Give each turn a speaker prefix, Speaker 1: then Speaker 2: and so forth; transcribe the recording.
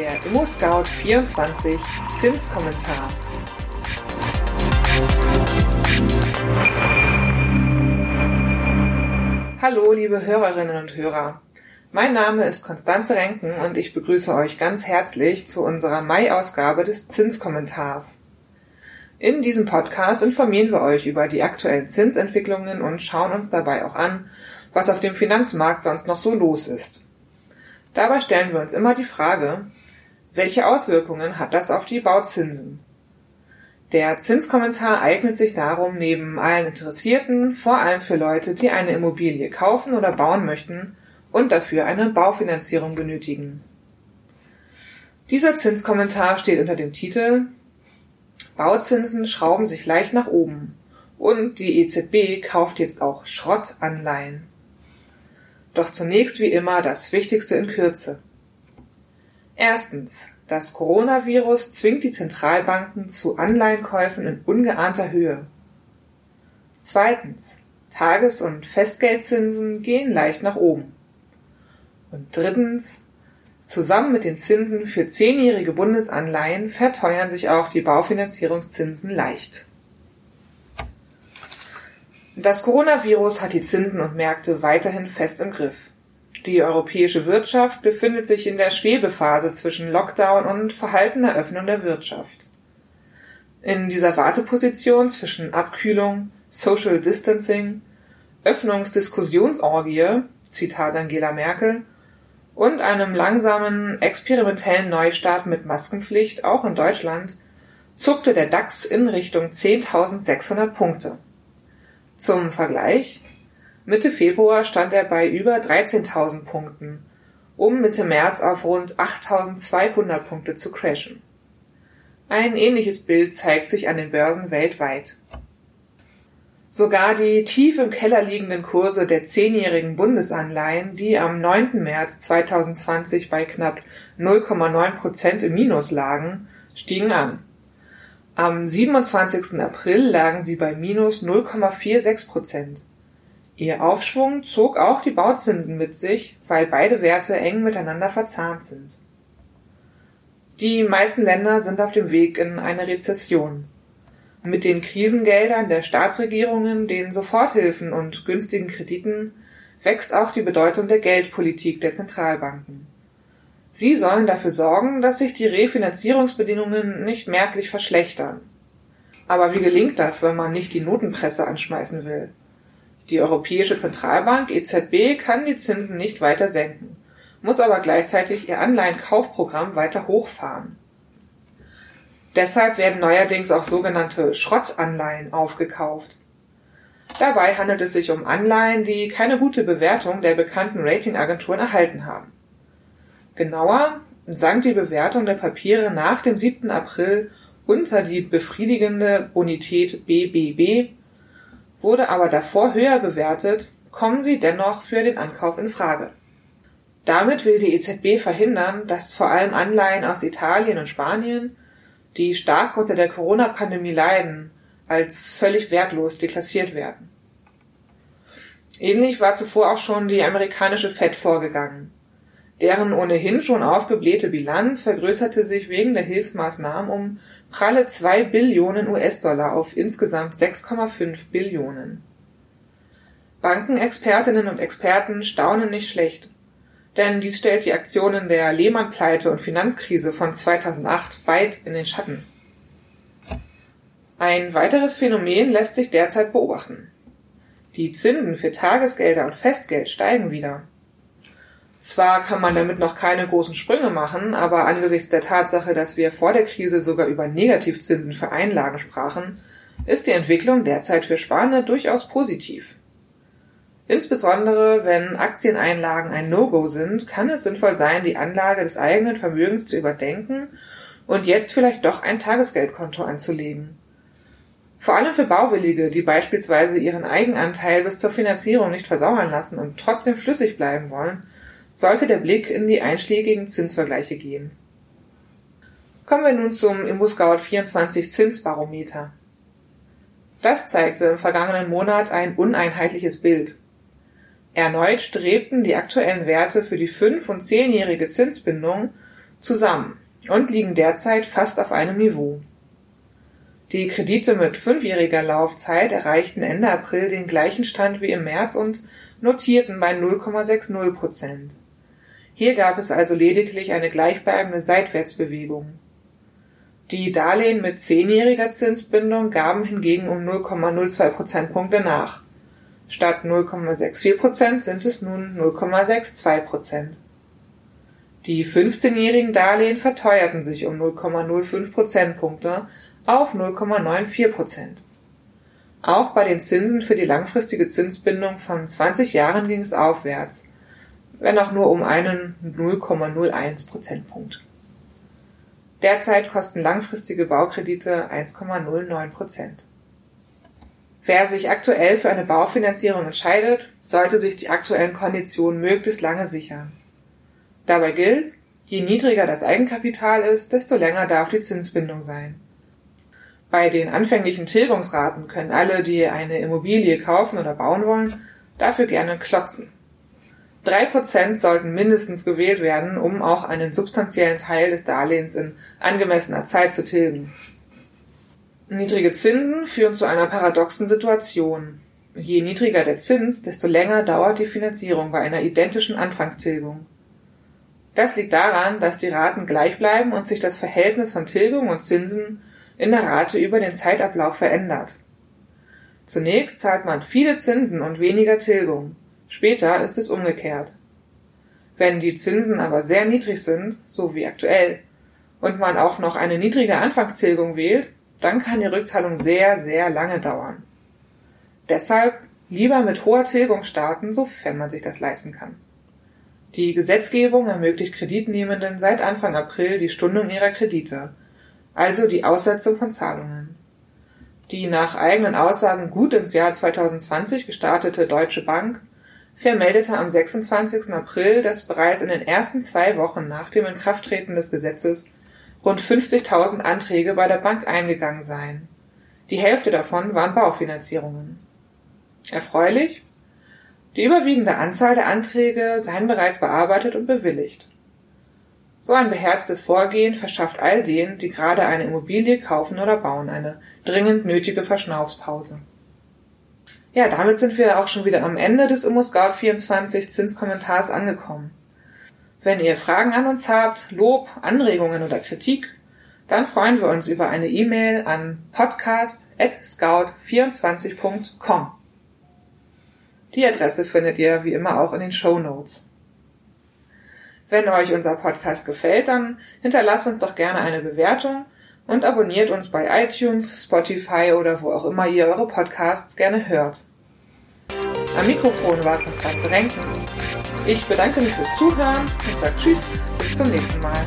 Speaker 1: der ImmoScout24 Zinskommentar. Hallo, liebe Hörerinnen und Hörer. Mein Name ist Konstanze Renken und ich begrüße euch ganz herzlich zu unserer Mai-Ausgabe des Zinskommentars. In diesem Podcast informieren wir euch über die aktuellen Zinsentwicklungen und schauen uns dabei auch an, was auf dem Finanzmarkt sonst noch so los ist. Dabei stellen wir uns immer die Frage, welche Auswirkungen hat das auf die Bauzinsen? Der Zinskommentar eignet sich darum neben allen Interessierten, vor allem für Leute, die eine Immobilie kaufen oder bauen möchten und dafür eine Baufinanzierung benötigen. Dieser Zinskommentar steht unter dem Titel Bauzinsen schrauben sich leicht nach oben und die EZB kauft jetzt auch Schrottanleihen. Doch zunächst wie immer das Wichtigste in Kürze. Erstens. Das Coronavirus zwingt die Zentralbanken zu Anleihenkäufen in ungeahnter Höhe. Zweitens. Tages- und Festgeldzinsen gehen leicht nach oben. Und drittens. Zusammen mit den Zinsen für zehnjährige Bundesanleihen verteuern sich auch die Baufinanzierungszinsen leicht. Das Coronavirus hat die Zinsen und Märkte weiterhin fest im Griff. Die europäische Wirtschaft befindet sich in der Schwebephase zwischen Lockdown und verhaltener Öffnung der Wirtschaft. In dieser Warteposition zwischen Abkühlung, Social Distancing, Öffnungsdiskussionsorgie, Zitat Angela Merkel, und einem langsamen, experimentellen Neustart mit Maskenpflicht auch in Deutschland zuckte der DAX in Richtung 10.600 Punkte. Zum Vergleich, Mitte Februar stand er bei über 13.000 Punkten, um Mitte März auf rund 8.200 Punkte zu crashen. Ein ähnliches Bild zeigt sich an den Börsen weltweit. Sogar die tief im Keller liegenden Kurse der zehnjährigen Bundesanleihen, die am 9. März 2020 bei knapp 0,9 Prozent im Minus lagen, stiegen an. Am 27. April lagen sie bei minus 0,46 Prozent. Ihr Aufschwung zog auch die Bauzinsen mit sich, weil beide Werte eng miteinander verzahnt sind. Die meisten Länder sind auf dem Weg in eine Rezession. Mit den Krisengeldern der Staatsregierungen, den Soforthilfen und günstigen Krediten wächst auch die Bedeutung der Geldpolitik der Zentralbanken. Sie sollen dafür sorgen, dass sich die Refinanzierungsbedingungen nicht merklich verschlechtern. Aber wie gelingt das, wenn man nicht die Notenpresse anschmeißen will? Die Europäische Zentralbank EZB kann die Zinsen nicht weiter senken, muss aber gleichzeitig ihr Anleihenkaufprogramm weiter hochfahren. Deshalb werden neuerdings auch sogenannte Schrottanleihen aufgekauft. Dabei handelt es sich um Anleihen, die keine gute Bewertung der bekannten Ratingagenturen erhalten haben. Genauer sank die Bewertung der Papiere nach dem 7. April unter die befriedigende Bonität BBB, wurde aber davor höher bewertet, kommen sie dennoch für den Ankauf in Frage. Damit will die EZB verhindern, dass vor allem Anleihen aus Italien und Spanien die stark unter der Corona-Pandemie leiden, als völlig wertlos deklassiert werden. Ähnlich war zuvor auch schon die amerikanische Fed vorgegangen. Deren ohnehin schon aufgeblähte Bilanz vergrößerte sich wegen der Hilfsmaßnahmen um pralle zwei Billionen US-Dollar auf insgesamt 6,5 Billionen. Bankenexpertinnen und Experten staunen nicht schlecht denn dies stellt die Aktionen der Lehman-Pleite und Finanzkrise von 2008 weit in den Schatten. Ein weiteres Phänomen lässt sich derzeit beobachten. Die Zinsen für Tagesgelder und Festgeld steigen wieder. Zwar kann man damit noch keine großen Sprünge machen, aber angesichts der Tatsache, dass wir vor der Krise sogar über Negativzinsen für Einlagen sprachen, ist die Entwicklung derzeit für Sparende durchaus positiv. Insbesondere wenn Aktieneinlagen ein No-Go sind, kann es sinnvoll sein, die Anlage des eigenen Vermögens zu überdenken und jetzt vielleicht doch ein Tagesgeldkonto anzulegen. Vor allem für Bauwillige, die beispielsweise ihren Eigenanteil bis zur Finanzierung nicht versauern lassen und trotzdem flüssig bleiben wollen, sollte der Blick in die einschlägigen Zinsvergleiche gehen. Kommen wir nun zum ImmoScout 24 Zinsbarometer. Das zeigte im vergangenen Monat ein uneinheitliches Bild. Erneut strebten die aktuellen Werte für die fünf- und zehnjährige Zinsbindung zusammen und liegen derzeit fast auf einem Niveau. Die Kredite mit fünfjähriger Laufzeit erreichten Ende April den gleichen Stand wie im März und notierten bei 0,60 Prozent. Hier gab es also lediglich eine gleichbleibende Seitwärtsbewegung. Die Darlehen mit zehnjähriger Zinsbindung gaben hingegen um 0,02 Prozentpunkte nach. Statt 0,64 Prozent sind es nun 0,62 Prozent. Die 15-jährigen Darlehen verteuerten sich um 0,05 Prozentpunkte auf 0,94 Prozent. Auch bei den Zinsen für die langfristige Zinsbindung von 20 Jahren ging es aufwärts, wenn auch nur um einen 0,01 Prozentpunkt. Derzeit kosten langfristige Baukredite 1,09 Prozent. Wer sich aktuell für eine Baufinanzierung entscheidet, sollte sich die aktuellen Konditionen möglichst lange sichern. Dabei gilt, je niedriger das Eigenkapital ist, desto länger darf die Zinsbindung sein. Bei den anfänglichen Tilgungsraten können alle, die eine Immobilie kaufen oder bauen wollen, dafür gerne klotzen. Drei Prozent sollten mindestens gewählt werden, um auch einen substanziellen Teil des Darlehens in angemessener Zeit zu tilgen. Niedrige Zinsen führen zu einer paradoxen Situation. Je niedriger der Zins, desto länger dauert die Finanzierung bei einer identischen Anfangstilgung. Das liegt daran, dass die Raten gleich bleiben und sich das Verhältnis von Tilgung und Zinsen in der Rate über den Zeitablauf verändert. Zunächst zahlt man viele Zinsen und weniger Tilgung, später ist es umgekehrt. Wenn die Zinsen aber sehr niedrig sind, so wie aktuell, und man auch noch eine niedrige Anfangstilgung wählt, dann kann die Rückzahlung sehr, sehr lange dauern. Deshalb lieber mit hoher Tilgung starten, sofern man sich das leisten kann. Die Gesetzgebung ermöglicht Kreditnehmenden seit Anfang April die Stundung ihrer Kredite also die Aussetzung von Zahlungen. Die nach eigenen Aussagen gut ins Jahr 2020 gestartete Deutsche Bank vermeldete am 26. April, dass bereits in den ersten zwei Wochen nach dem Inkrafttreten des Gesetzes rund 50.000 Anträge bei der Bank eingegangen seien. Die Hälfte davon waren Baufinanzierungen. Erfreulich? Die überwiegende Anzahl der Anträge seien bereits bearbeitet und bewilligt. So ein beherztes Vorgehen verschafft all denen, die gerade eine Immobilie kaufen oder bauen, eine dringend nötige Verschnaufspause. Ja, damit sind wir auch schon wieder am Ende des ImmoScout24 Zinskommentars angekommen. Wenn ihr Fragen an uns habt, Lob, Anregungen oder Kritik, dann freuen wir uns über eine E-Mail an podcast@scout24.com. Die Adresse findet ihr wie immer auch in den Show Notes. Wenn euch unser Podcast gefällt, dann hinterlasst uns doch gerne eine Bewertung und abonniert uns bei iTunes, Spotify oder wo auch immer ihr eure Podcasts gerne hört. Am Mikrofon war Konstanze Renken. Ich bedanke mich fürs Zuhören und sage Tschüss, bis zum nächsten Mal.